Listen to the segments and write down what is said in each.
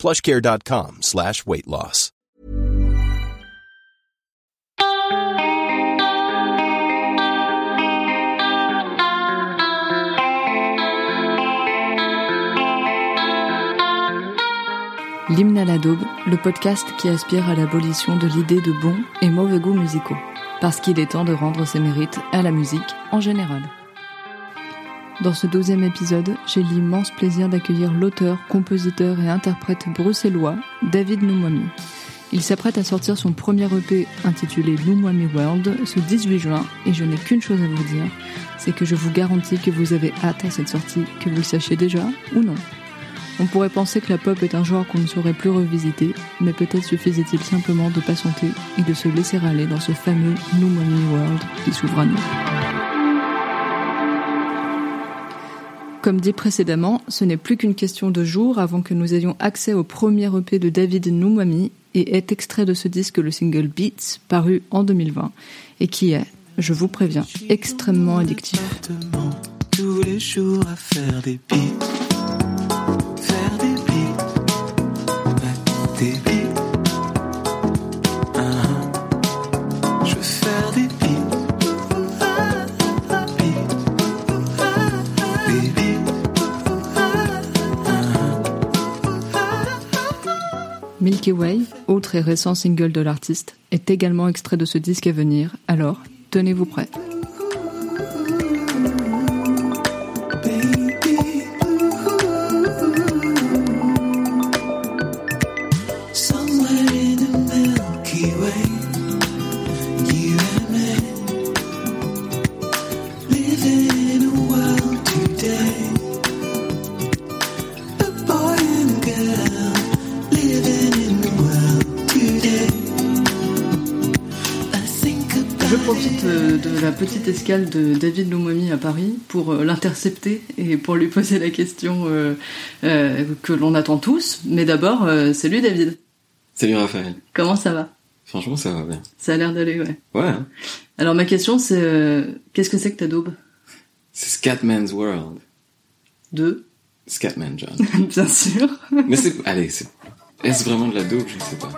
plushcare.com slash weight loss. L'hymne à la daube, le podcast qui aspire à l'abolition de l'idée de bons et mauvais goûts musicaux, parce qu'il est temps de rendre ses mérites à la musique en général. Dans ce douzième épisode, j'ai l'immense plaisir d'accueillir l'auteur, compositeur et interprète bruxellois David Noumwami. Il s'apprête à sortir son premier EP intitulé Noumwami World ce 18 juin et je n'ai qu'une chose à vous dire, c'est que je vous garantis que vous avez hâte à cette sortie, que vous le sachiez déjà ou non. On pourrait penser que la pop est un genre qu'on ne saurait plus revisiter, mais peut-être suffisait-il simplement de patienter et de se laisser aller dans ce fameux Money World qui s'ouvre à nous. Comme dit précédemment, ce n'est plus qu'une question de jours avant que nous ayons accès au premier EP de David Noumami et est extrait de ce disque le single Beats, paru en 2020, et qui est, je vous préviens, extrêmement addictif. Tous les jours faire des beats. Milky Way, autre et récent single de l'artiste, est également extrait de ce disque à venir, alors tenez-vous prêts. De David Lomomi à Paris pour euh, l'intercepter et pour lui poser la question euh, euh, que l'on attend tous. Mais d'abord, salut David, Salut Raphaël. comment ça va? Franchement, ça va bien. Ça a l'air d'aller, ouais. Ouais, hein. Alors ma question c'est, euh, qu'est-ce que c'est que ta daube? C'est Scatman's World. Deux, Scatman John. bien sûr. Mais c'est... Allez, c'est... Est-ce vraiment de la dope Je sais pas.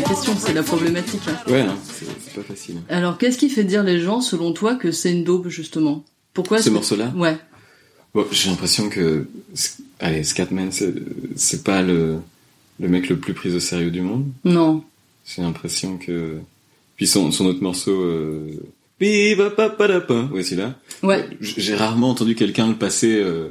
La question, c'est la problématique. Ouais, c'est, c'est pas facile. Alors qu'est-ce qui fait dire les gens selon toi que c'est une daube justement? Pourquoi Ce morceau-là? Ouais. Bon, j'ai l'impression que... Allez, Scatman, c'est, c'est pas le... le mec le plus pris au sérieux du monde. Non. J'ai l'impression que... Puis son, son autre morceau... Euh... Ouais, celui-là. Ouais. J'ai rarement entendu quelqu'un le passer... euh,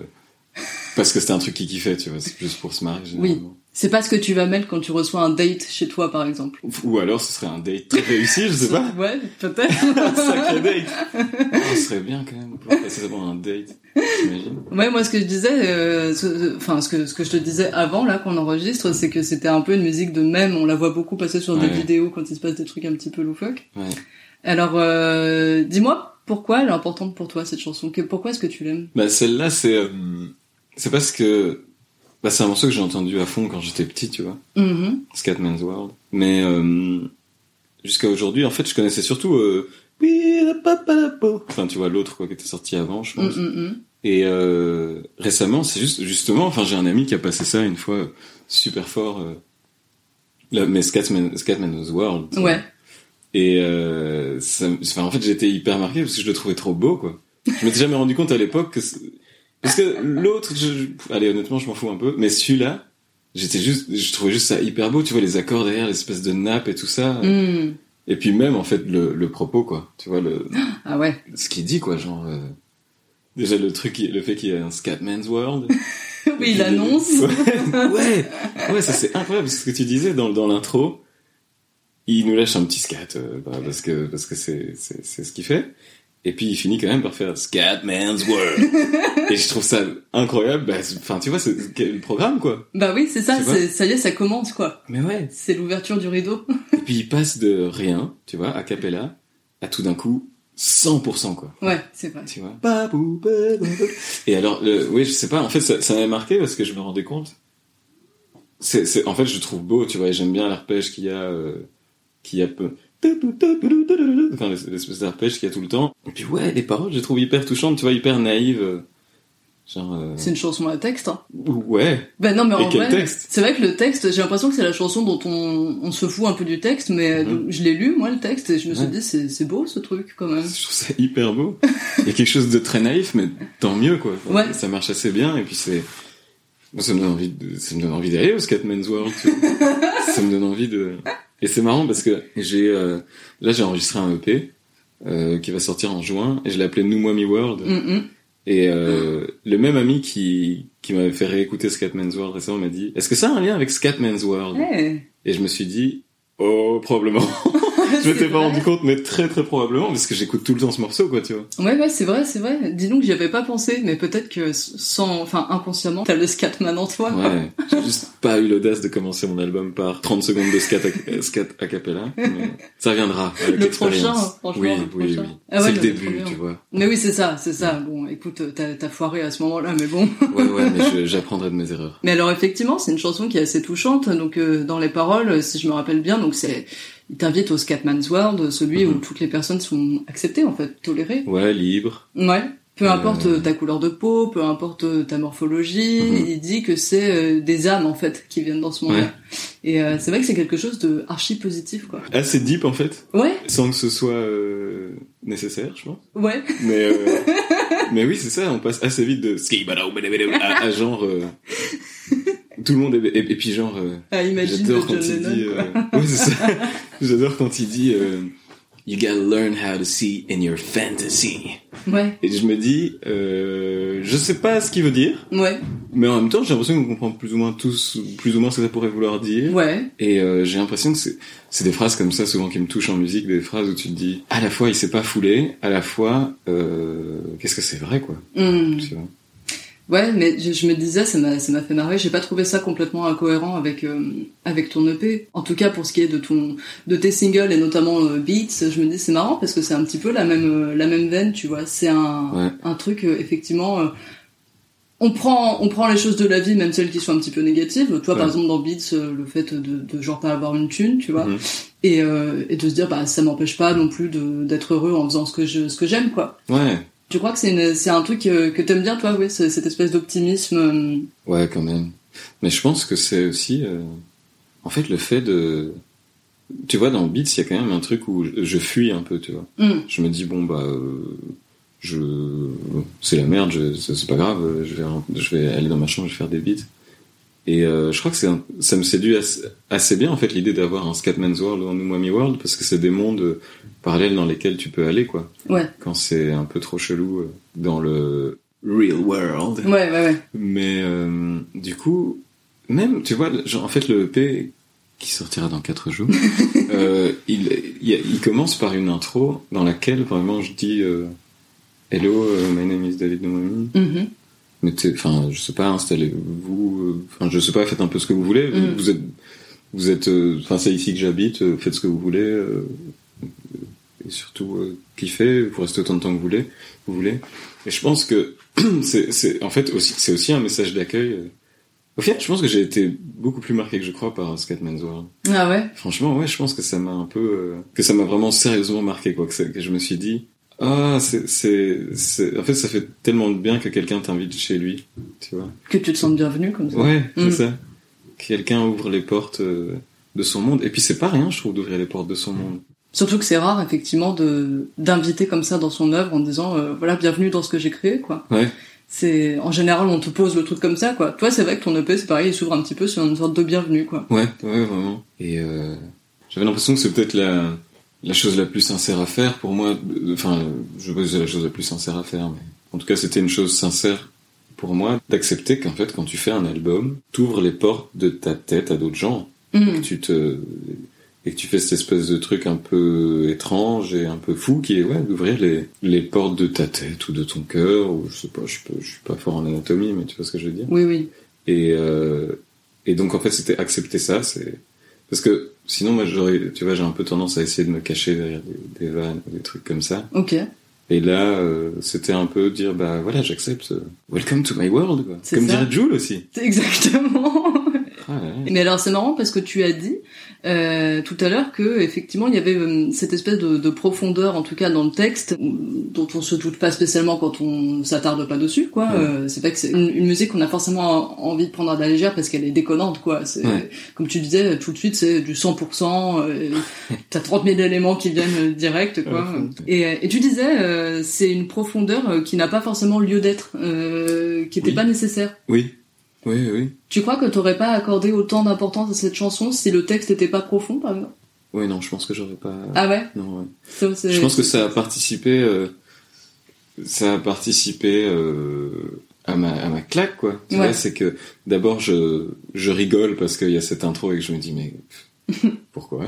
Parce que c'était un truc qui kiffait, tu vois. C'est juste pour se marrer, généralement. C'est pas ce que tu vas mettre quand tu reçois un date chez toi par exemple. Ou alors ce serait un date très réussi, je sais pas. Ouais, peut-être. Un sacré date. Oh, ce serait bien quand même pour passer pour un date. T'imagines Ouais, moi ce que je disais, euh, ce- enfin ce que ce que je te disais avant là qu'on enregistre, c'est que c'était un peu une musique de même. On la voit beaucoup passer sur des vidéos quand il se passe des trucs un petit peu loufoques. Ouais. Alors, euh, dis-moi pourquoi elle est importante pour toi cette chanson? Que- Pourquoi est-ce que tu l'aimes? Bah celle-là c'est euh, c'est parce que bah c'est un morceau que j'ai entendu à fond quand j'étais petit, tu vois. Mhm. Scatman's World. Mais euh, jusqu'à aujourd'hui, en fait, je connaissais surtout euh. Enfin, tu vois l'autre quoi qui était sorti avant, je pense. Mm, mm, mm. Et euh, récemment, c'est juste justement, enfin j'ai un ami qui a passé ça une fois super fort. Euh, là, mais Scatman, Scatman's World. tu vois. Ouais. Et euh, ça, enfin, en fait, j'étais hyper marqué parce que je le trouvais trop beau, quoi. Je m'étais jamais rendu compte à l'époque que parce que l'autre, je, allez, honnêtement, je m'en fous un peu, mais celui-là, j'étais juste, je trouvais juste ça hyper beau. Tu vois les accords derrière, l'espèce de nappe et tout ça. Mm. Et puis même en fait le, le propos, quoi. Tu vois le Ah ouais. ce qu'il dit, quoi, genre. euh, déjà le truc, le fait qu'il y ait un Scatman's World. oui, il annonce. Ouais, ouais, ouais, ça c'est incroyable. Ce que tu disais dans, dans l'intro, il nous lâche un petit scat euh, bah, parce que parce que c'est c'est c'est ce qu'il fait. Et puis il finit quand même par faire Scatman's World. et je trouve ça incroyable. Bah, Enfin, tu vois, c'est le programme quoi. Bah oui, c'est ça, ça y est, ça commence quoi. Mais ouais. C'est l'ouverture du rideau. Et puis il passe de rien, tu vois, a cappella, à tout d'un coup 100% quoi. Ouais, c'est vrai. tu vois. Et alors, oui, je sais pas, en fait, ça, m'a marqué parce que je me rendais compte. C'est, en fait, je trouve beau, tu vois, et j'aime bien l'arpège qu'il y a, euh, qu'il y a peu. Enfin, l'espèce d'arpège qu'il y a tout le temps. Et puis, ouais, les paroles, je les trouve hyper touchantes, tu vois, hyper naïves. euh, Genre, C'est une chanson à texte. Hein. ouais. Bah non, mais en vrai, texte? c'est vrai que le texte, j'ai l'impression que c'est la chanson dont on, on se fout un peu du texte, mais Mhm. donc, je l'ai lu moi le texte et je me suis Ouais. dit c'est c'est beau ce truc quand même. Je trouve ça hyper beau. Il y a quelque chose de très naïf, mais tant mieux, quoi. Ouais. Ça marche assez bien, et puis c'est, ça me donne envie de, ça me donne envie d'aller au Scatman's World, ça me donne envie de, et c'est marrant parce que j'ai, euh, là, j'ai enregistré un EP, euh, qui va sortir en juin, et je l'ai appelé Moi Mi World. Mm, mm. Et, euh, le même ami qui, qui m'avait fait réécouter Scatman's World récemment m'a dit, est-ce que ça a un lien avec Scatman's World? Et je me suis dit, oh, probablement. je m'étais pas rendu compte, mais très très probablement, parce que j'écoute tout le temps ce morceau, quoi, tu vois. Ouais, ouais, c'est vrai, c'est vrai. Dis donc, j'y avais pas pensé, mais peut-être que sans, enfin, inconsciemment, t'as le scatman en toi. Ouais, j'ai juste pas eu l'audace de commencer mon album par 30 secondes de scat a, scat a cappella, mais ça viendra avec Le prochain, franchement, Oui, le oui, prochain. oui. Ah ouais, c'est le début, tu vois. Mais oui, c'est ça, c'est ça. Bon, écoute, t'as foiré à ce moment-là, mais bon. Ouais, ouais, mais j'apprendrai de mes erreurs. Mais alors effectivement, c'est une chanson qui est assez touchante. Donc euh, dans les paroles, si je me rappelle bien, donc c'est il t'invite au Scatman's World, celui où Mhm. toutes les personnes sont acceptées en fait, tolérées. Ouais, libre. Ouais. Peu Euh. importe euh, ta couleur de peau, peu importe euh, ta morphologie, Mhm. il dit que c'est des âmes en fait qui viennent dans ce monde-là. Ouais. Et euh, c'est vrai que c'est quelque chose de archi positif quoi. Assez deep, en fait, Ouais, sans que ce soit euh, nécessaire, je pense. ouais. Mais, euh, mais oui, c'est ça, on passe assez vite de à, à genre... euh, tout le monde est... Et, et puis genre... euh, Ah, imagine de J'adore quand il dit. euh, ouais. J'adore quand il dit. euh, You gotta learn how to see in your fantasy. Ouais, Et je me dis, euh, je sais pas ce qu'il veut dire, ouais, mais en même temps, j'ai l'impression qu'on comprend plus ou moins tous, plus ou moins ce que ça pourrait vouloir dire. ouais. Et euh, j'ai l'impression que c'est, c'est des phrases comme ça souvent qui me touchent en musique, des phrases où tu te dis, à la fois il s'est pas foulé, à la fois, euh, qu'est-ce que c'est vrai quoi. Hmm. Tu vois. Ouais, mais je, je me disais, ça m'a, ça m'a fait marrer. J'ai pas trouvé ça complètement incohérent avec euh, avec ton EP. En tout cas, pour ce qui est de ton de tes singles et notamment euh, Beats, je me dis c'est marrant parce que c'est un petit peu la même euh, la même veine, tu vois. C'est un Ouais. un truc euh, effectivement. euh, on prend on prend les choses de la vie, même celles qui sont un petit peu négatives. Toi, par Ouais. exemple, dans Beats, le fait de, de genre pas avoir une thune, tu vois, Mhm. et euh, et de se dire bah ça m'empêche pas non plus de d'être heureux en faisant ce que je ce que j'aime, quoi. Ouais. Tu crois que c'est une- c'est un truc euh, que t'aimes bien, toi, oui, ce- cette espèce d'optimisme. euh, Ouais, quand même. Mais je pense que c'est aussi, euh, en fait, le fait de, tu vois, dans Beats, il y a quand même un truc où je, je fuis un peu, tu vois. hum, Je me dis bon bah, euh, je, c'est la merde, c'est pas grave, je vais, je vais aller dans ma chambre, je vais faire des beats. Et euh, je crois que un- ça me séduit assez, assez bien en fait l'idée d'avoir un Scatman's World ou un Umami World parce que c'est des mondes euh, parallèles dans lesquels tu peux aller quoi. Ouais, Quand c'est un peu trop chelou euh, dans le real world. ouais, ouais, ouais. Mais euh, du coup, même, tu vois, genre, en fait, le EP qui sortira dans 4 jours, euh, il, il, il commence par une intro dans laquelle vraiment je dis Hello, my name is David Noemi. Mhm. Mettez, enfin, je sais pas, installez-vous, euh, enfin, je sais pas, faites un peu ce que vous voulez. Mm. Vous êtes, vous êtes, euh, enfin, c'est ici que j'habite, euh, faites ce que vous voulez. euh, et surtout, euh, kiffez, vous restez autant de temps que vous voulez. Vous voulez. Et je pense que c'est, c'est, en fait, aussi, c'est aussi un message d'accueil. Au final, je pense que j'ai été beaucoup plus marqué que je crois par Scatman's World. Ah ouais? Franchement, ouais, je pense que ça m'a un peu, euh, que ça m'a vraiment sérieusement marqué, quoi. Que, que je me suis dit, ah, c'est, c'est, en fait, ça fait tellement de bien que quelqu'un t'invite chez lui, tu vois. Que tu te sentes bienvenu comme ça. Ouais, Mm. c'est ça. Quelqu'un ouvre les portes euh, de son monde. Et puis c'est pas rien, je trouve, d'ouvrir les portes de son monde. Surtout que c'est rare, effectivement, de d'inviter comme ça dans son œuvre en disant, euh, voilà, bienvenue dans ce que j'ai créé, quoi. Ouais. C'est en général, on te pose le truc comme ça, quoi. Toi, c'est vrai que ton EP, c'est pareil, il s'ouvre un petit peu sur une sorte de bienvenue, quoi. Ouais, ouais, vraiment. Et euh, j'avais l'impression que c'est peut-être la, la chose la plus sincère à faire pour moi. Euh, Enfin, je sais pas si c'est la chose la plus sincère à faire, mais en tout cas c'était une chose sincère pour moi d'accepter qu'en fait quand tu fais un album, t'ouvres les portes de ta tête à d'autres gens, Mhm. que tu te et que tu fais cette espèce de truc un peu étrange et un peu fou qui est ouais d'ouvrir les les portes de ta tête ou de ton cœur ou je sais pas, je pas, je suis pas fort en anatomie mais tu vois ce que je veux dire. Oui, oui. Et, euh, et donc en fait c'était accepter ça, c'est parce que sinon moi j'aurais, tu vois, j'ai un peu tendance à essayer de me cacher derrière des, des vannes, ou des trucs comme ça. Ok. Et là euh, c'était un peu dire bah voilà j'accepte, euh, welcome to my world quoi. C'est Comme ça. dirait Jules aussi. Exactement. Ah. Mais alors c'est marrant parce que tu as dit euh, tout à l'heure que effectivement il y avait euh, cette espèce de, de profondeur en tout cas dans le texte dont on se doute pas spécialement quand on s'attarde pas dessus quoi. Ouais. Euh, c'est pas que c'est une, une musique qu'on a forcément envie de prendre à la légère parce qu'elle est déconnante quoi. C'est Ouais. comme tu disais tout de suite c'est du 100%. Euh, T'as 30 000 éléments qui viennent direct quoi. Et, euh, et tu disais euh, c'est une profondeur euh, qui n'a pas forcément lieu d'être, euh, qui était Oui. pas nécessaire. Oui, oui, oui. Tu crois que t'aurais pas accordé autant d'importance à cette chanson si le texte était pas profond, par exemple? Oui non je pense que j'aurais pas. Ah ouais? Non ouais. Ça, Je pense que ça a participé, euh, ça a participé euh, à ma à ma claque quoi. Tu Ouais. vois, c'est que d'abord je je rigole parce qu'il y a cette intro et que je me dis mais pourquoi?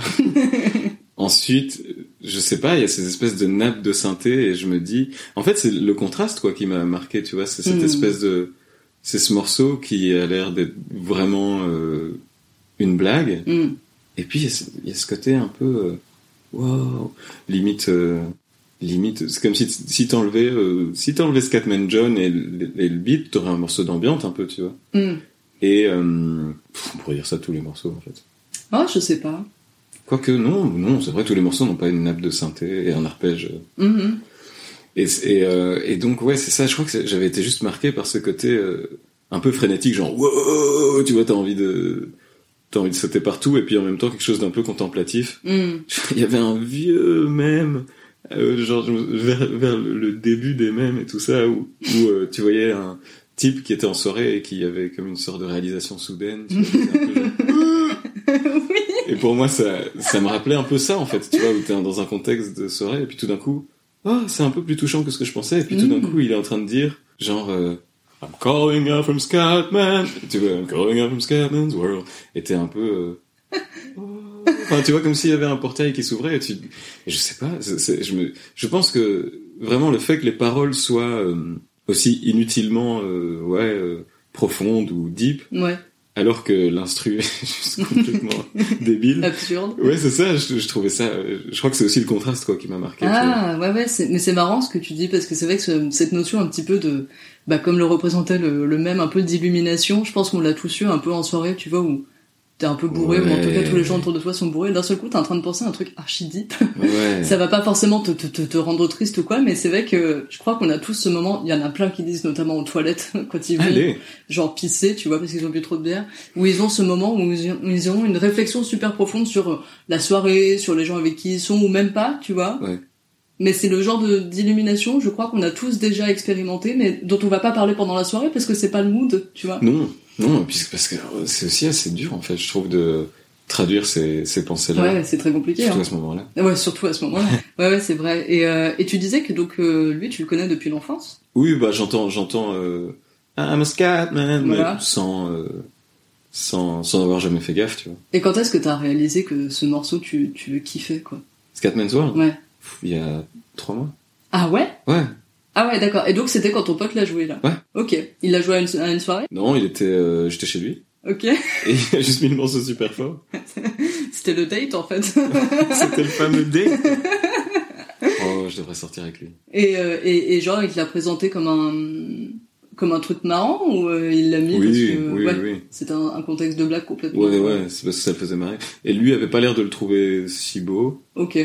Ensuite, je sais pas, il y a ces espèces de nappes de synthé et je me dis, en fait c'est le contraste quoi qui m'a marqué, tu vois, c'est cette Mm. espèce de, c'est ce morceau qui a l'air d'être vraiment euh, une blague Hmm. et puis il y a ce- il y, a ce côté un peu euh, wow, limite euh, limite c'est comme si si t'enlevais euh, si t'enlevais Scatman John et, le- et le beat t'aurais un morceau d'ambiance un peu tu vois Hmm. et pff, on pourrait dire ça tous les morceaux en fait Ah, je sais pas. quoique non non c'est vrai tous les morceaux n'ont pas une nappe de synthé et un arpège. Mhm. Et et, euh, et donc ouais c'est ça je crois que j'avais été juste marqué par ce côté euh, un peu frénétique genre wow tu vois t'as envie de t'as envie de sauter partout et puis en même temps quelque chose d'un peu contemplatif Hmm. il y avait un vieux mème euh, genre vers, vers le début des mèmes et tout ça où, où euh, tu voyais un type qui était en soirée et qui avait comme une sorte de réalisation soudaine tu vois, c'était un peu genre- oui. et pour moi ça ça me rappelait un peu ça en fait tu vois où t'es dans un contexte de soirée et puis tout d'un coup oh c'est un peu plus touchant que ce que je pensais et puis tout d'un Mm. coup il est en train de dire genre euh, I'm calling out from Scatman tu vois I'm calling out from Scatman's world et t'es un peu euh, Enfin, tu vois, comme s'il y avait un portail qui s'ouvrait et tu, et je sais pas, c'est- c'est- je me, je pense que vraiment le fait que les paroles soient euh, aussi inutilement, euh, ouais, euh, profondes ou deep, Ouais. Alors que l'instru est juste complètement débile. Absurde. Ouais, c'est ça, je, je trouvais ça, je crois que c'est aussi le contraste, quoi, qui m'a marqué. Ah, ouais, ouais, mais c'est marrant ce que tu dis, parce que c'est vrai que ce- cette notion un petit peu de, bah, comme le représentait le, le même, un peu d'illumination, je pense qu'on l'a tous eu un peu en soirée, tu vois, où t'es un peu bourré, ou en tout cas Ouais. tous les gens autour de toi sont bourrés, d'un seul coup t'es en train de penser à un truc archi deep. Ouais. Ça va pas forcément te, te, te, rendre triste ou quoi, mais c'est vrai que je crois qu'on a tous ce moment, il y en a plein qui disent notamment aux toilettes, quand ils vont Allez. genre pisser, tu vois, parce qu'ils ont bu trop de bière, où ils ont ce moment où ils, où ils ont une réflexion super profonde sur euh, la soirée, sur les gens avec qui ils sont, ou même pas, tu vois. Ouais. Mais c'est le genre d'illumination, je crois qu'on a tous déjà expérimenté, mais dont on va pas parler pendant la soirée parce que c'est pas le mood, tu vois. Non, non, puisque parce que c'est aussi assez dur, en fait, je trouve, de traduire ces, ces pensées-là. Ouais, c'est très compliqué. Surtout Hein. à ce moment-là. Ouais, surtout à ce moment-là. ouais, ouais, c'est vrai. Et, euh, et tu disais que donc euh, lui, tu le connais depuis l'enfance? Oui, bah j'entends, j'entends. Euh, I'm a Scatman, Voilà. mais sans, euh, sans, sans avoir jamais fait gaffe, tu vois. Et quand est-ce que t'as réalisé que ce morceau, tu, tu le kiffais, quoi? Scatman's World? Ouais. Il y a trois mois. Ah ouais? Ouais. Ah ouais, d'accord. Et donc c'était quand ton pote l'a joué là? Ouais. Ok. Il l'a joué à une, à une soirée? Non, il était, euh, j'étais chez lui Ok. et il a juste mis le morceau super fort. C'était le date en fait. C'était le fameux date. oh, je devrais sortir avec lui. et, euh, et, et genre il l'a présenté comme un comme un truc marrant ou euh, il l'a mis Oui, parce que oui, ouais, oui. c'était un, un contexte de blague complètement. Ouais, ouais, c'est parce que ça le faisait marrer. Et lui avait pas l'air de le trouver si beau. Ok.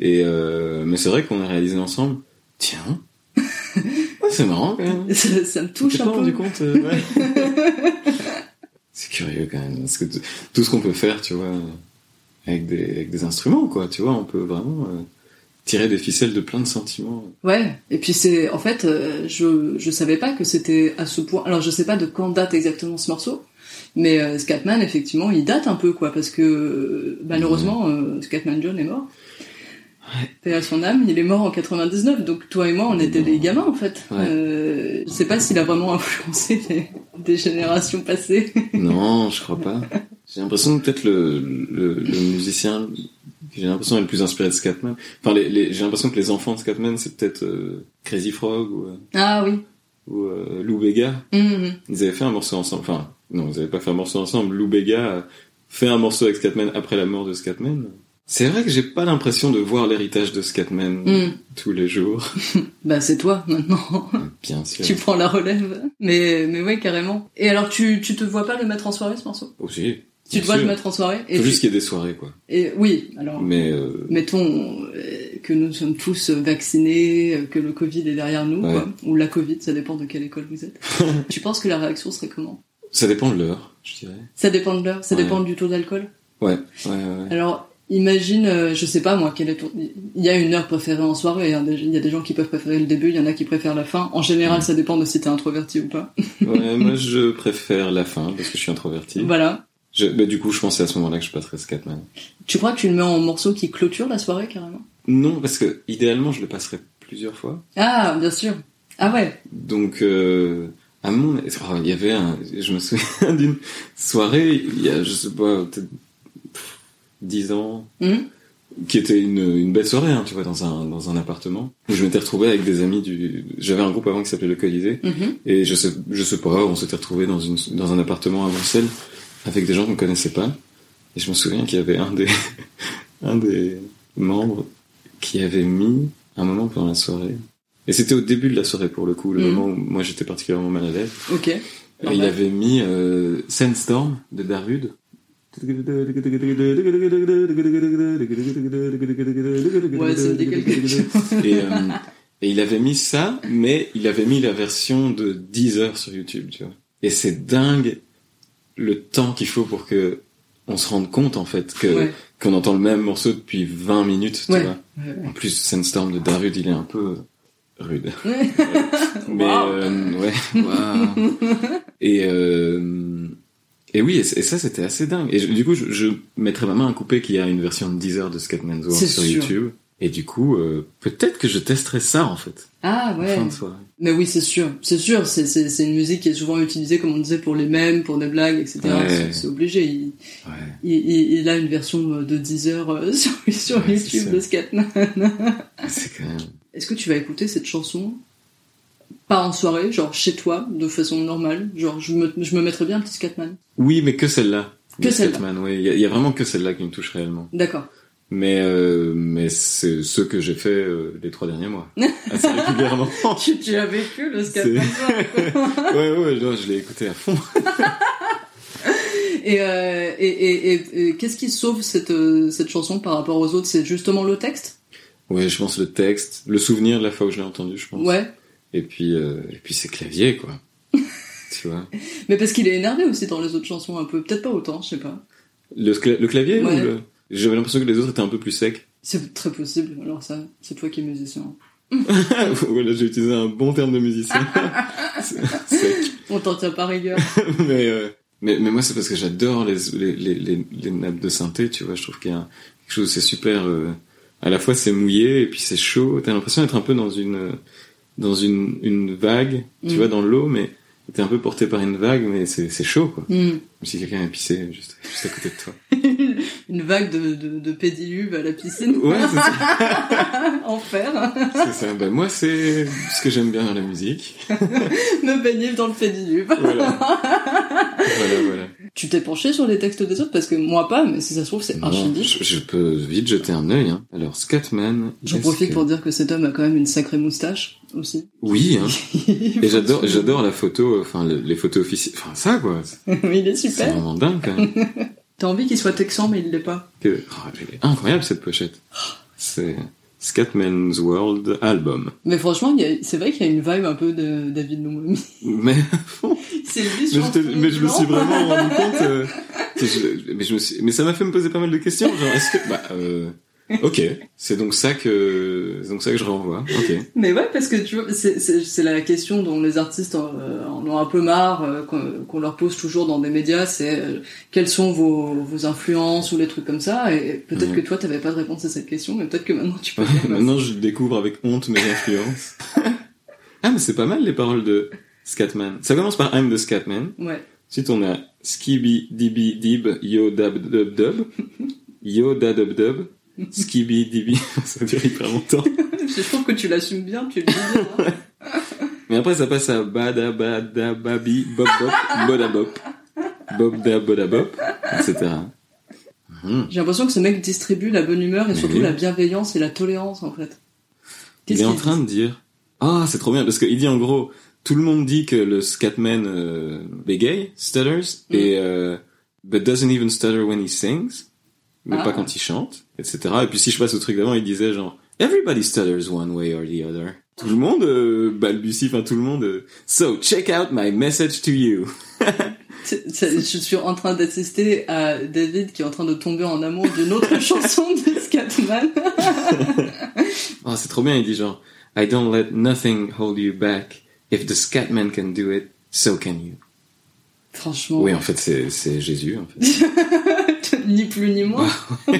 Et euh, mais c'est vrai qu'on a réalisé ensemble. Tiens, c'est marrant quand même. Ça, ça me touche t'es un pas peu. rendu compte euh, ouais. C'est curieux quand même, parce que tout ce qu'on peut faire, tu vois, avec des, avec des instruments, quoi, tu vois, on peut vraiment euh, tirer des ficelles de plein de sentiments. Ouais, et puis c'est en fait je je savais pas que c'était à ce point. Alors je sais pas de quand date exactement ce morceau, mais euh, Scatman effectivement il date un peu quoi parce que malheureusement euh, Scatman John est mort. Paix à son âme, il est mort en 99, donc toi et moi, on était des gamins en fait. Ouais. Euh, je sais pas s'il a vraiment influencé des, des générations passées. Non, je crois pas. J'ai l'impression que peut-être le, le, le musicien j'ai l'impression est le plus inspiré de Scatman. Enfin, les, les, j'ai l'impression que les enfants de Scatman, c'est peut-être euh, Crazy Frog ou, euh, Ah oui. ou euh, Lou Bega. Mhm. Ils avaient fait un morceau ensemble. Enfin, non, ils avaient pas fait un morceau ensemble. Lou Bega fait un morceau avec Scatman après la mort de Scatman. C'est vrai que j'ai pas l'impression de voir l'héritage de Scatman Mm. tous les jours. Bah c'est toi maintenant. Bien sûr. tu prends la relève. Mais mais ouais carrément. Et alors tu tu te vois pas le mettre en soirée ce morceau? Aussi. Tu bien te vois le mettre en soirée et, Faut tu- juste qu'il y ait des soirées, quoi. et oui alors. Mais euh, Mettons euh, que nous sommes tous vaccinés, euh, que le Covid est derrière nous, Ouais. quoi. ou la Covid, ça dépend de quelle école vous êtes. tu penses que la réaction serait comment? Ça dépend de l'heure, je dirais. Ça dépend de l'heure, ça Ouais. dépend du taux d'alcool? Ouais, ouais, ouais. ouais. Alors, imagine, euh, je sais pas moi, quel est ton... Il y a une heure préférée en soirée, hein, il y a des gens qui peuvent préférer le début, il y en a qui préfèrent la fin. En général, ça dépend de si t'es introverti ou pas. Ouais, moi je préfère la fin parce que je suis introverti. Voilà. Je, bah, du coup, je pensais à ce moment-là que je passerais Scatman. Tu crois que tu le mets en morceau qui clôture la soirée, carrément? Non, parce que idéalement, je le passerais plusieurs fois. Ah, bien sûr. Ah ouais. Donc, euh, à mon, il y avait un, je me souviens d'une soirée, il y a, je sais pas, peut-être 10 ans, Hum qui était une, une belle soirée, hein, tu vois, dans un, dans un appartement, où je m'étais retrouvé avec des amis du, j'avais un groupe avant qui s'appelait le Colisée, Mhm. et je sais, je sais pas, on s'était retrouvé dans une, dans un appartement à Bruxelles, avec des gens qu'on connaissait pas, et je me souviens qu'il y avait un des, un des membres qui avait mis, un moment pendant la soirée, et c'était au début de la soirée pour le coup, le Mhm. moment où moi j'étais particulièrement mal à l'aise, Ok. il avait mis euh, Sandstorm de Darude. Ouais, ça me dit quelque chose. Et, euh, et il avait mis ça, mais il avait mis la version de 10 heures sur YouTube, tu vois. Et c'est dingue le temps qu'il faut pour que on se rende compte, en fait, que, Ouais. qu'on entend le même morceau depuis 20 minutes, tu Ouais. vois. Ouais, En plus, Sandstorm de Darude, il est un peu rude. ouais. Mais euh, ouais, et euh, et oui, et, ça c'était assez dingue. Et je- du coup, je, je mettrais ma main à couper qu'il y a une version de 10 heures de Scatman's World sur sûr. YouTube. Et du coup, euh, peut-être que je testerai ça en fait. Ah ouais. Fin de soirée. Mais oui, c'est sûr, c'est sûr, c'est, c'est, c'est une musique qui est souvent utilisée, comme on disait, pour les mèmes, pour des blagues, etc. Ouais. C'est, c'est obligé. Il, Ouais. il, il, il a une version de 10 heures euh, sur, sur Ouais, YouTube de Scatman. C'est quand même. Est-ce que tu vas écouter cette chanson? Pas en soirée, genre chez toi, de façon normale Genre, je me, je me mettrais bien un petit Scatman. Oui, mais que celle-là. Que celle-là. Scatman, ouais. Il y, a- il y a vraiment que celle-là qui me touche réellement. D'accord. Mais euh, mais c'est ce que j'ai fait euh, les trois derniers mois, assez régulièrement. Tu, tu as vécu le Scatman ouais, ouais, non, je l'ai écouté à fond. Et, euh, et, et, et, et qu'est-ce qui sauve cette, euh, cette chanson par rapport aux autres? C'est justement le texte? Ouais, je pense le texte, le souvenir de la fois où je l'ai entendu, je pense. Ouais. Et puis, euh, et puis c'est clavier, quoi. tu vois. Mais parce qu'il est énervé aussi dans les autres chansons un peu. Peut-être pas autant, je sais pas. Le, le clavier Ouais. le... J'avais l'impression que les autres étaient un peu plus secs. C'est très possible. Alors ça, c'est toi qui es musicien. voilà, j'ai utilisé un bon terme de musicien. On t'en tient pas rigueur. mais, euh, mais, mais moi, c'est parce que j'adore les, les, les, les, les nappes de synthé, tu vois. Je trouve qu'il y a quelque chose, c'est super. euh, à la fois, c'est mouillé et puis c'est chaud. T'as l'impression d'être un peu dans une euh, dans une, une vague, tu Mm. vois, dans l'eau, mais t'es un peu porté par une vague, mais c'est c'est chaud, quoi. Hmm. Comme si quelqu'un avait pissé juste, juste à côté de toi. Une vague de, de, de pédiluve à la piscine. Ouais, c'est ça. Enfer. c'est ça. Ben, moi, c'est ce que j'aime bien dans la musique. Me baigner dans le pédiluve. Voilà. voilà, voilà. Tu t'es penché sur les textes des autres? Parce que moi pas, mais si ça se trouve c'est archi deep. je, je peux vite jeter un œil. Hein. Alors, Scatman. J'en profite que- pour dire que cet homme a quand même une sacrée moustache aussi. Oui, hein. Et j'adore, j'adore la photo, enfin le- les photos officielles, enfin ça quoi. souligner. il est C'est super. vraiment dingue quand même. T'as envie qu'il soit texan mais il l'est pas. Que- oh, elle est incroyable cette pochette. C'est Scatman's World album. Mais franchement, c'est vrai qu'il y a une vibe un peu de David Nomomi. Mais, C'est lui je, mais je me suis vraiment rendu compte. euh, je- mais je me suis, mais ça m'a fait me poser pas mal de questions. Genre, est-ce que, bah, euh, Ok, c'est donc ça que c'est donc ça que je renvoie. Ok. Mais ouais, parce que tu vois, c'est- la question dont les artistes euh, en ont un peu marre, euh, qu'on leur pose toujours dans des médias, c'est euh, quelles sont vos, vos influences ou les trucs comme ça. Et peut-être que toi, t'avais pas de réponse à cette question, mais peut-être que maintenant tu peux. Maintenant, je découvre avec honte mes influences. ah, mais c'est pas mal les paroles de Scatman. Ça commence par I'm the Scatman. Ouais. Ensuite, on a Skibby Dibi Dib Yo Dab Dub Dub. Yo Da Dub Skibby Dibi. ça dure hyper longtemps. je trouve que tu l'assumes bien, tu le dis bien. hein. Mais après, ça passe à Bada Bada Babi Bob Bop Boda Bop. Bob Da Boda Bop. Etc. Mhm. J'ai l'impression que ce mec distribue la bonne humeur et surtout oui. la bienveillance et la tolérance en fait. Il Qu'est-ce est en train de dire Ah, c'est trop bien parce qu'il dit en gros tout le monde dit que le Scatman euh, bégaye, stutters Mm. et euh, but doesn't even stutter when he sings, mais Ah. pas quand il chante, etc. Et puis si je passe au truc d'avant, il disait genre Everybody stutters one way or the other. Tout le monde euh, balbutie, enfin tout le monde. euh, so check out my message to you. Je suis en train d'assister à David qui est en train de tomber en amour d'une autre chanson de Scatman. Oh, c'est trop bien. Il dit genre I don't let nothing hold you back. If the Scatman can do it, so can you. Franchement, Oui, en fait, c'est c'est Jésus. En fait. Ni plus ni moins.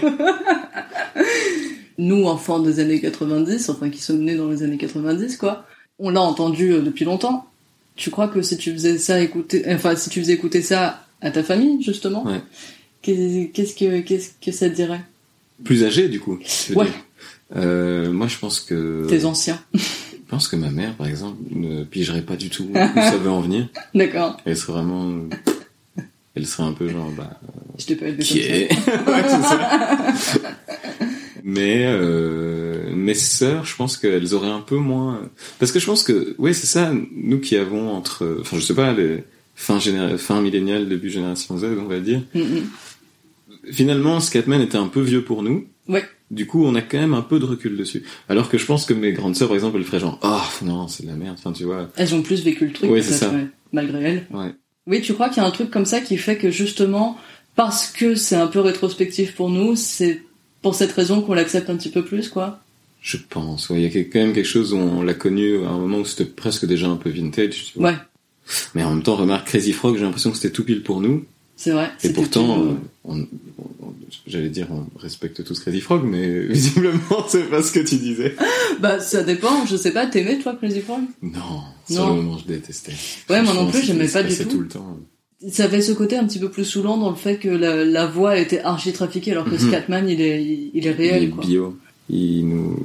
Nous, enfants des années 90, enfin qui sommes nés dans les années 90, quoi, on l'a entendu euh, depuis longtemps. Tu crois que si tu faisais ça écouter, enfin si tu faisais écouter ça à ta famille, justement, Ouais. qu'est-ce que qu'est-ce que ça te dirait? Plus âgé, du coup. Ouais. Euh, moi, je pense que Tes anciens. je pense que ma mère, par exemple, ne pigerait pas du tout où ça veut en venir. D'accord. Elle serait vraiment, elle serait un peu genre bah Je t'ai pas élevé qui comme ça. est. Ouais, c'est ça. Mais euh, mes sœurs, je pense qu'elles auraient un peu moins. Parce que je pense que, ouais, c'est ça. Nous qui avons entre, enfin, je sais pas, les fin généra... fin millénial, début génération Z, on va dire. Mm, mm. Finalement, Scatman était un peu vieux pour nous. Ouais. Du coup, on a quand même un peu de recul dessus. Alors que je pense que mes grandes sœurs, par exemple, elles feraient genre, ah non, c'est de la merde. Enfin, tu vois. Elles ont plus vécu le truc, Ouais, peut-être, c'est ça. ouais, malgré elles. Ouais. Oui, tu crois qu'il y a un truc comme ça qui fait que justement, parce que c'est un peu rétrospectif pour nous, c'est pour cette raison qu'on l'accepte un petit peu plus, quoi. Je pense. Ouais, il y a quand même quelque chose où on l'a connu à un moment où c'était presque déjà un peu vintage. Tu vois. Ouais, Mais en même temps, remarque Crazy Frog, j'ai l'impression que c'était tout pile pour nous. c'est vrai. Et pourtant, tout, euh, on, on- j'allais dire, on respecte tous Crazy Frog, mais visiblement, c'est pas ce que tu disais. Bah, ça dépend, je sais pas, t'aimais toi Crazy Frog? Non, sur Non. le moment, je détestais. Ouais, moi non plus, j'aimais pas du tout. tout le temps. Ça avait ce côté un petit peu plus saoulant dans le fait que la, la voix était archi trafiquée alors que Mhm. Scatman, il est, il, il est réel, il est quoi. bio. Il nous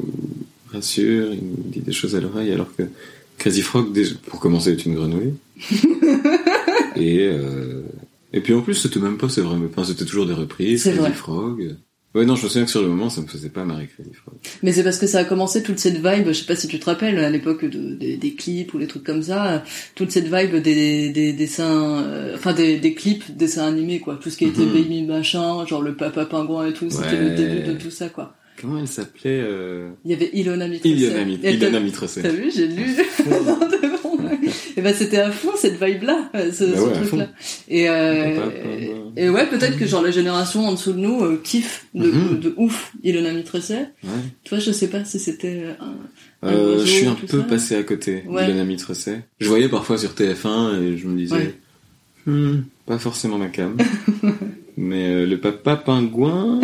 rassure, il nous dit des choses à l'oreille, alors que Crazy Frog, pour commencer, est une grenouille. et, euh, et puis en plus, c'était même pas, c'est vrai, mais enfin, c'était toujours des reprises, Crazy vrai. Frog. Ouais, non, je me souviens que sur le moment, ça me faisait pas marrer Frog. Mais c'est parce que ça a commencé toute cette vibe, je sais pas si tu te rappelles, à l'époque de, des- des clips ou les trucs comme ça, toute cette vibe des, des dessins, euh, enfin des, des clips, dessins animés quoi, tout ce qui était Mhm. baby machin, genre le papa pingouin et tout, c'était le début de tout ça quoi. Comment elle s'appelait euh... Il y avait Ilona Mitressé. Iliana, Mit- Et t'as- Iliana Mitressé. T'as vu, j'ai lu. et ben c'était à fond cette vibe là, ce, Bah ce ouais, truc là. Et, euh, Papa, pingouin. et ouais, peut-être que genre la génération en dessous de nous euh, kiffe de, Mhm. de ouf Ilona. Ouais. Toi, je sais pas si c'était un, un Euh, je suis un peu ça. passé à côté Ouais. Mitressé. Je voyais parfois sur TF1 et je me disais. Hmm, pas forcément ma cam. Mais euh, le papa pingouin,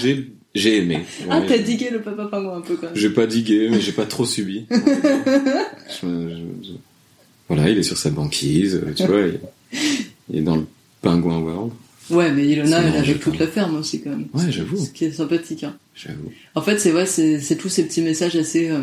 j'ai j'ai aimé. Ah, t'as digué le papa pingouin un peu quand même. J'ai pas digué, mais j'ai pas trop subi. Je me- Voilà, il est sur sa banquise, euh, tu vois, il, est dans le pingouin world. Ouais, mais Ilona, elle est avec toute la ferme aussi quand même. Ouais, j'avoue. Ce qui est sympathique. Hein. J'avoue. En fait, c'est vrai, c'est tous ces petits messages assez euh,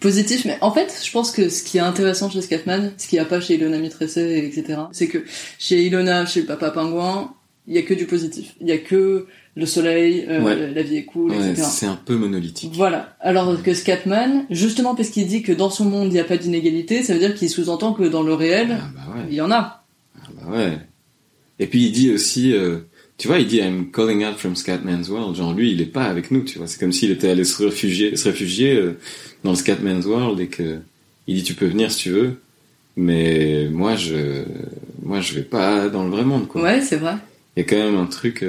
positifs. Mais en fait, je pense que ce qui est intéressant chez Scatman, ce qu'il n'y a pas chez Ilona Mitressé, etc., c'est que chez Ilona, chez le papa pingouin, il y a que du positif. Il y a que le soleil, euh, Ouais. la vie est cool, Ouais, etc. c'est un peu monolithique. Voilà. Alors que Scatman, justement parce qu'il dit que dans son monde il n'y a pas d'inégalité, ça veut dire qu'il sous-entend que dans le réel, Ah bah ouais. il y en a. Ah bah ouais. Et puis il dit aussi, euh, tu vois, il dit I'm calling out from Scatman's world. Genre lui, il est pas avec nous, tu vois. C'est comme s'il était allé se réfugier, se réfugier euh, dans le Scatman's world et que il dit tu peux venir si tu veux, mais moi je, moi je vais pas dans le vrai monde, quoi. Ouais, c'est vrai. Il y a quand même un truc.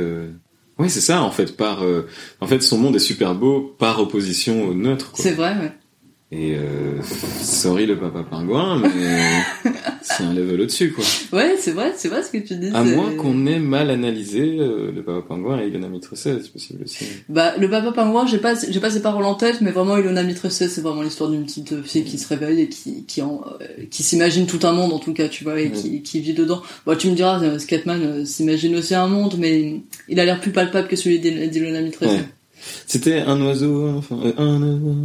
Ouais, c'est ça en fait. Par, euh, en fait, son monde est super beau par opposition au neutre. Quoi. C'est vrai, ouais. Et euh, sorry le papa pingouin, mais c'est un level au-dessus quoi. Ouais, c'est vrai, c'est vrai ce que tu dis. À moins qu'on ait mal analysé euh, le papa pingouin et Ilona Mitressé, c'est possible aussi. Bah, le papa pingouin, j'ai pas, j'ai pas ses paroles en tête, mais vraiment, Ilona Mitressé, c'est vraiment l'histoire d'une petite fille qui se réveille et qui, qui, en, euh, qui s'imagine tout un monde, en tout cas, tu vois, et qui, qui vit dedans. Bon, tu me diras, euh, Scatman euh, s'imagine aussi un monde, mais il a l'air plus palpable que celui d'Il- d'Ilona Mitressé. Ouais. C'était un oiseau, enfin, euh, un oiseau,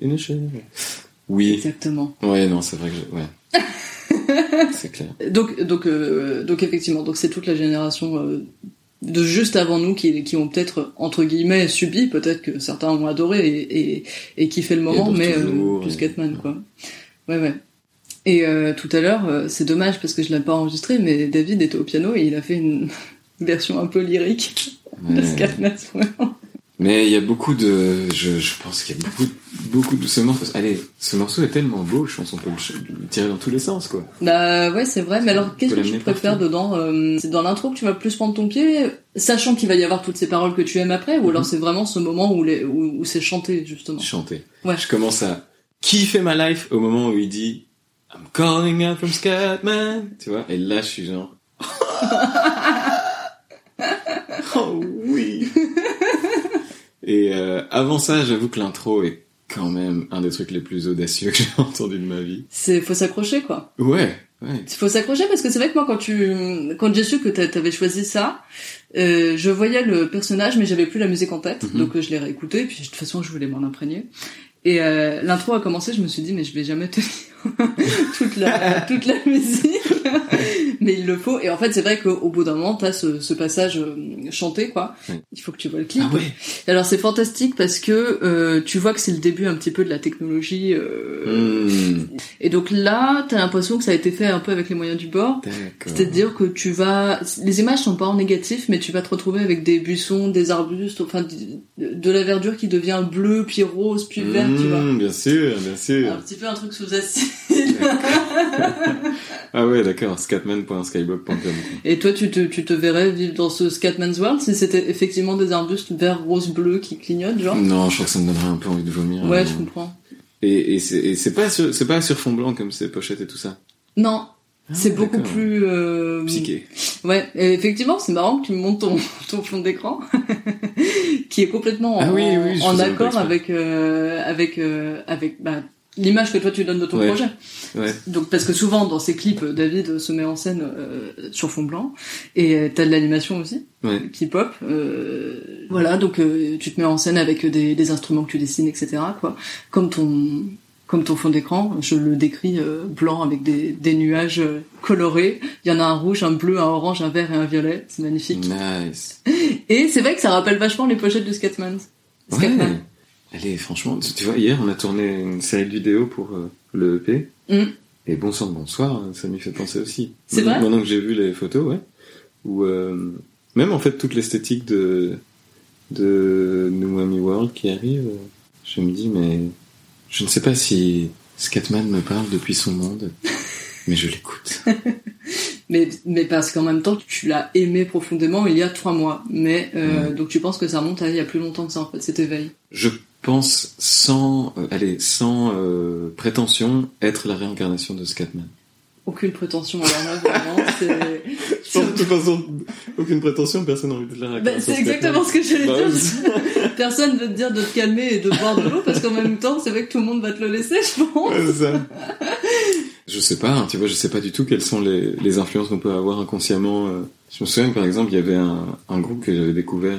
une chèvre. Oui. Exactement. Ouais, non, c'est vrai que je... ouais. c'est clair. Donc, donc, euh, donc effectivement, donc c'est toute la génération euh, de juste avant nous qui, qui ont peut-être entre guillemets subi, peut-être que certains ont adoré et, et, et kiffé le moment, mais toujours, euh, plus Scatman quoi. Ouais ouais. Et euh, tout à l'heure, euh, c'est dommage parce que je l'ai pas enregistré, mais David était au piano et il a fait une version un peu lyrique de. Scatman. Mais il y a beaucoup de, je, je pense qu'il y a beaucoup, beaucoup de ce morceau. Allez, ce morceau est tellement beau, je pense qu'on peut le, tirer dans tous les sens, quoi. Bah ouais, c'est vrai. Mais alors, qu'est-ce que tu préfères partout. dedans euh, C'est dans l'intro que tu vas plus prendre ton pied, sachant qu'il va y avoir toutes ces paroles que tu aimes après, ou alors Mhm. c'est vraiment ce moment où, les, où, où c'est chanté justement? Chanter. Ouais. Je commence à kiffer ma life au moment où il dit I'm calling out from Scatman, tu vois? Et là, je suis genre. oh oui. Et euh, avant ça, j'avoue que l'intro est quand même un des trucs les plus audacieux que j'ai entendu de ma vie. C'est faut s'accrocher quoi. Ouais, ouais. Faut s'accrocher parce que c'est vrai que moi quand tu quand j'ai su que t'a- t'avais choisi ça, euh, je voyais le personnage mais j'avais plus la musique en tête, Mhm. donc euh, je l'ai réécouté puis de toute façon je voulais m'en imprégner. Et euh, l'intro a commencé, je me suis dit mais je vais jamais tenir toute la toute la musique, mais il le faut. Et en fait c'est vrai qu'au bout d'un moment t'as ce, ce passage euh, chanté quoi. Il faut que tu vois le clip. Ah ouais. Alors c'est fantastique parce que euh, tu vois que c'est le début un petit peu de la technologie. euh, Hmm, Et donc là, t'as l'impression que ça a été fait un peu avec les moyens du bord. C'est-à-dire que tu vas, les images sont pas en négatif, mais tu vas te retrouver avec des buissons, des arbustes, enfin de, la verdure qui devient bleu, puis rose, puis vert, tu vois. Hmm, Bien sûr, bien sûr. Un petit peu un truc sous acide. Ah ouais, d'accord. Scatman.skybook.com. quoi. Et toi, tu te, tu te verrais vivre dans ce Scatman's World si c'était effectivement des arbustes vert, rose, bleu qui clignotent, genre? Non, je crois que ça me donnerait un peu envie de vomir. Ouais, Euh, je comprends. Et, et c'est c'est pas sur, c'est pas sur fond blanc comme ces pochettes et tout ça? Non. C'est Ah, beaucoup d'accord. plus euh, Psyché. Ouais, et effectivement, c'est marrant que tu me montres ton, ton fond d'écran, qui est complètement en, Ah oui, oui, je en accord avec euh, avec euh, avec bah, l'image que toi tu donnes de ton Ouais. projet. Ouais. Donc parce que souvent dans ces clips, David se met en scène euh, sur fond blanc et euh, t'as de l'animation aussi Ouais. qui pop. euh, voilà, donc euh, tu te mets en scène avec des, des instruments que tu dessines, etc. Quoi, comme ton comme ton fond d'écran, je le décris euh, blanc avec des, des nuages euh, colorés. Il y en a un rouge, un bleu, un orange, un vert et un violet. C'est magnifique. Nice. Et c'est vrai que ça rappelle vachement les pochettes de Scatman. Ouais. Scatman. Allez, franchement, tu vois, hier, on a tourné une série de vidéos pour euh, le EP. Mm. Et bon sang bonsoir, ça m'y fait penser aussi. C'est vrai Maintenant que j'ai vu les photos, ouais. Ou euh, même en fait toute l'esthétique de de New World qui arrive, je me dis mais je ne sais pas si Scatman me parle depuis son monde, mais je l'écoute. Mais, mais parce qu'en même temps, tu l'as aimé profondément il y a trois mois. Mais euh, Mm. donc tu penses que ça remonte à il y a plus longtemps que ça en fait, cet éveil? Je pense sans euh, allez sans euh, prétention être la réincarnation de Scatman. Aucune prétention alors là, vraiment. C'est Je pense de toute façon aucune prétention, personne n'a envie de la Bah, réincarnation. c'est de exactement ce que j'allais Bah, dire. Personne va te dire de te calmer et de boire de l'eau parce qu'en même temps, c'est vrai que tout le monde va te le laisser, je pense. Ouais, c'est ça. Je sais pas, hein, tu vois, je sais pas du tout quelles sont les, les influences qu'on peut avoir inconsciemment. euh. Je me souviens par exemple, il y avait un, un groupe que j'avais découvert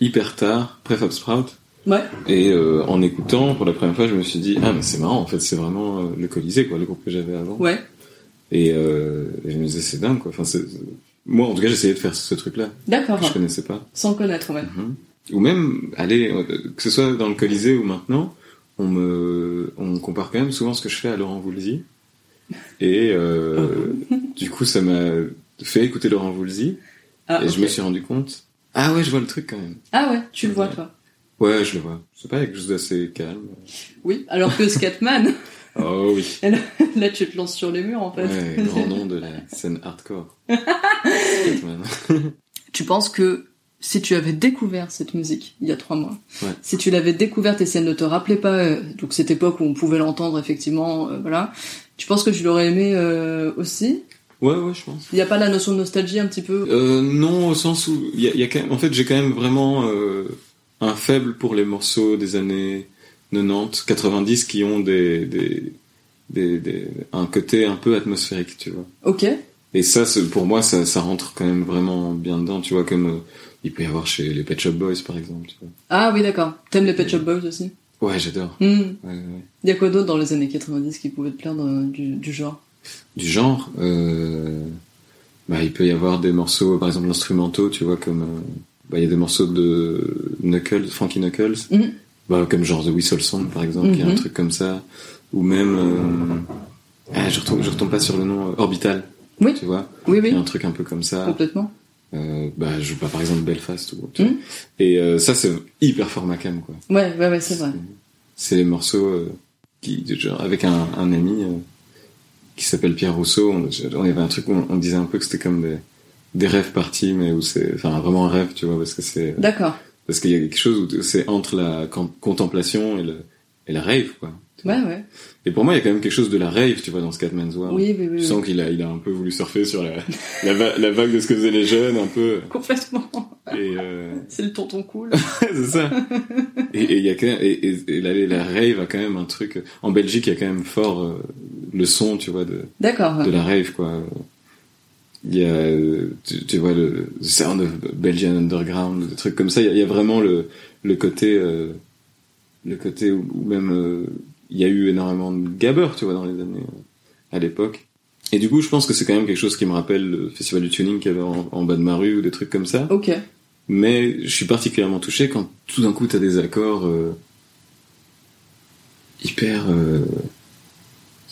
hyper tard, Prefab Sprout, Ouais. et euh, en écoutant pour la première fois, je me suis dit ah mais c'est marrant, en fait, c'est vraiment euh, le Colisée quoi, le groupe que j'avais avant. Ouais. Et, euh, et je me disais c'est dingue quoi. Enfin, moi en tout cas, j'essayais de faire ce truc-là D'accord. que je connaissais pas. Sans connaître, ouais. Mhm. Ou même, allez, euh, que ce soit dans le Colisée ou maintenant, on me, on compare quand même souvent ce que je fais à Laurent Voulzy. Et du coup, ça m'a fait écouter Laurent Voulzy Ah, et je me suis rendu compte. Ah ouais, je vois le truc quand même. ah ouais, tu le vois, toi. Ouais, je le vois. C'est pas quelque chose d'assez calme. Oui. Alors que Scatman, Oh oui. là, tu te lances sur les murs, en fait. Ouais, grand nom de la scène hardcore. Scatman. Tu penses que si tu avais découvert cette musique il y a trois mois, Ouais. si tu l'avais découverte et si elle ne te rappelait pas euh, donc cette époque où on pouvait l'entendre effectivement, euh, voilà, tu penses que tu l'aurais aimé euh, aussi? Ouais, ouais, je pense. Il n'y a pas la notion de nostalgie un petit peu? Euh, non, au sens où il y y a quand même, en fait, j'ai quand même vraiment euh, un faible pour les morceaux des années 90, 90 qui ont des, des, des, des- un côté un peu atmosphérique, tu vois. Ok. Et ça, pour moi, ça, ça rentre quand même vraiment bien dedans, tu vois, comme euh, il peut y avoir chez les Pet Shop Boys, par exemple. Tu vois. Ah oui, d'accord. T'aimes les Pet Shop Boys aussi? Ouais, j'adore. Hmm. Ouais, ouais. Il y a quoi d'autre dans les années 90 qui pouvait te plaire dans- du, du genre? Du genre, euh, bah, il peut y avoir des morceaux, par exemple, instrumentaux, tu vois, comme euh, bah, il y a des morceaux de Knuckles, Frankie Knuckles, Mhm. bah, comme genre The Whistle Song, par exemple, il y a un Mhm. truc comme ça, ou même, euh, ah, je retombe, je retombe pas sur le nom, euh, Orbital, Oui. tu vois, Oui, il y oui, a un truc un peu comme ça. complètement. Euh, bah, je pas par exemple Belfast ou tu Mhm. vois. Et euh, ça c'est hyper format cam quoi. Ouais, ouais, ouais, c'est vrai. C'est les morceaux euh, qui genre, avec un, un ami qui s'appelle Pierre Rousseau, on, on avait un truc où on, on disait un peu que c'était comme des des rêves partis mais où c'est enfin vraiment un rêve tu vois parce que c'est D'accord. parce qu'il y a quelque chose où c'est entre la con- contemplation et le et la rave quoi. Ouais, ouais. Et pour moi il y a quand même quelque chose de la rave tu vois dans Scatman's World. Oui, oui, oui. Oui. sens qu'il a il a un peu voulu surfer sur la la, va- la vague de ce que faisaient les jeunes un peu Complètement. et euh, C'est le tonton cool. c'est ça. Et et y a quand même, et, et- et la, la rave a quand même un truc. En Belgique, il y a quand même fort euh, le son, tu vois, de, D'accord. de la rave, quoi. Il y a, tu, tu vois, le the Sound of Belgian Underground, des trucs comme ça. Il y a, il y a vraiment le, le côté, euh, le côté où, où même euh, il y a eu énormément de gabbers, tu vois, dans les années euh, à l'époque. Et du coup, je pense que c'est quand même quelque chose qui me rappelle le festival du tuning qu'il y avait en, en bas de ma rue ou des trucs comme ça. Ok. Mais je suis particulièrement touché quand tout d'un coup t'as des accords hyper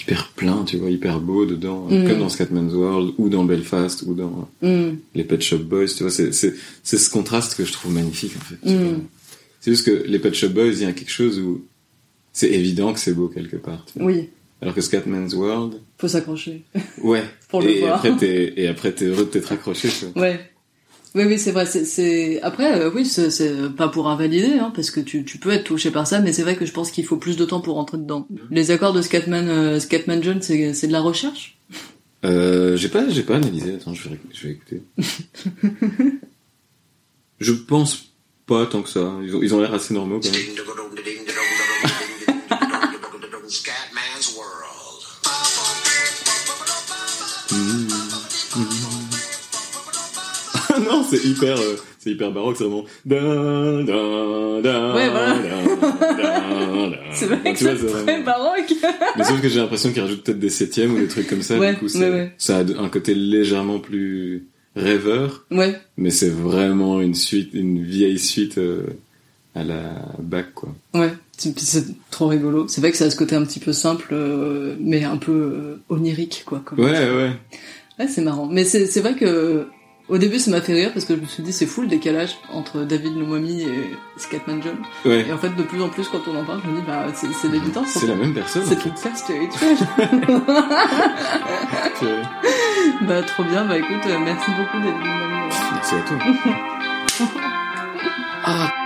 hyper pleins, tu vois, hyper beaux dedans, Mm. comme dans Scatman's World ou dans Belfast ou dans Hmm. les Pet Shop Boys, tu vois, c'est c'est c'est ce contraste que je trouve magnifique en fait. Mm. C'est juste que les Pet Shop Boys, il y a quelque chose où c'est évident que c'est beau quelque part. tu vois. Oui, Alors que Scatman's World, faut s'accrocher. ouais. Pour le et voir. après t'es et après t'es heureux de t'être accroché. tu vois. Ouais. Oui, oui, c'est vrai. C'est. Après, euh, oui, c'est, pas pour invalider, hein, parce que tu, tu peux être touché par ça, mais c'est vrai que je pense qu'il faut plus de temps pour rentrer dedans. Les accords de Scatman, euh, Scatman John, c'est, c'est de la recherche? Euh, j'ai pas, j'ai pas analysé. Attends, je vais, je vais écouter. je pense pas tant que ça. Ils ont, ils ont l'air assez normaux quand même. Hyper, euh, c'est hyper baroque, c'est vraiment. Ouais, voilà. C'est vrai que c'est très baroque. Mais sauf que j'ai l'impression qu'ils rajoutent peut-être des septièmes ou des trucs comme ça. Ouais, du coup, ouais, ça a un côté légèrement plus rêveur, ouais, mais c'est vraiment une suite, une vieille suite euh, à la bac, quoi. ouais. C'est, trop rigolo. C'est vrai que ça a ce côté un petit peu simple, euh, mais un peu onirique, quoi. comme- Ouais, ouais. Ouais, c'est marrant. Mais c'est vrai que au début, ça m'a fait rire parce que je me suis dit c'est fou le décalage entre David Nomomi et Scatman John. Ouais. Et en fait, de plus en plus, quand on en parle, je me dis bah c'est, c'est l'évidence. C'est la même personne. C'est tout ça, c'était rituel. Purée. bah trop bien. Bah écoute, euh, merci beaucoup David Nomomi. Merci à toi.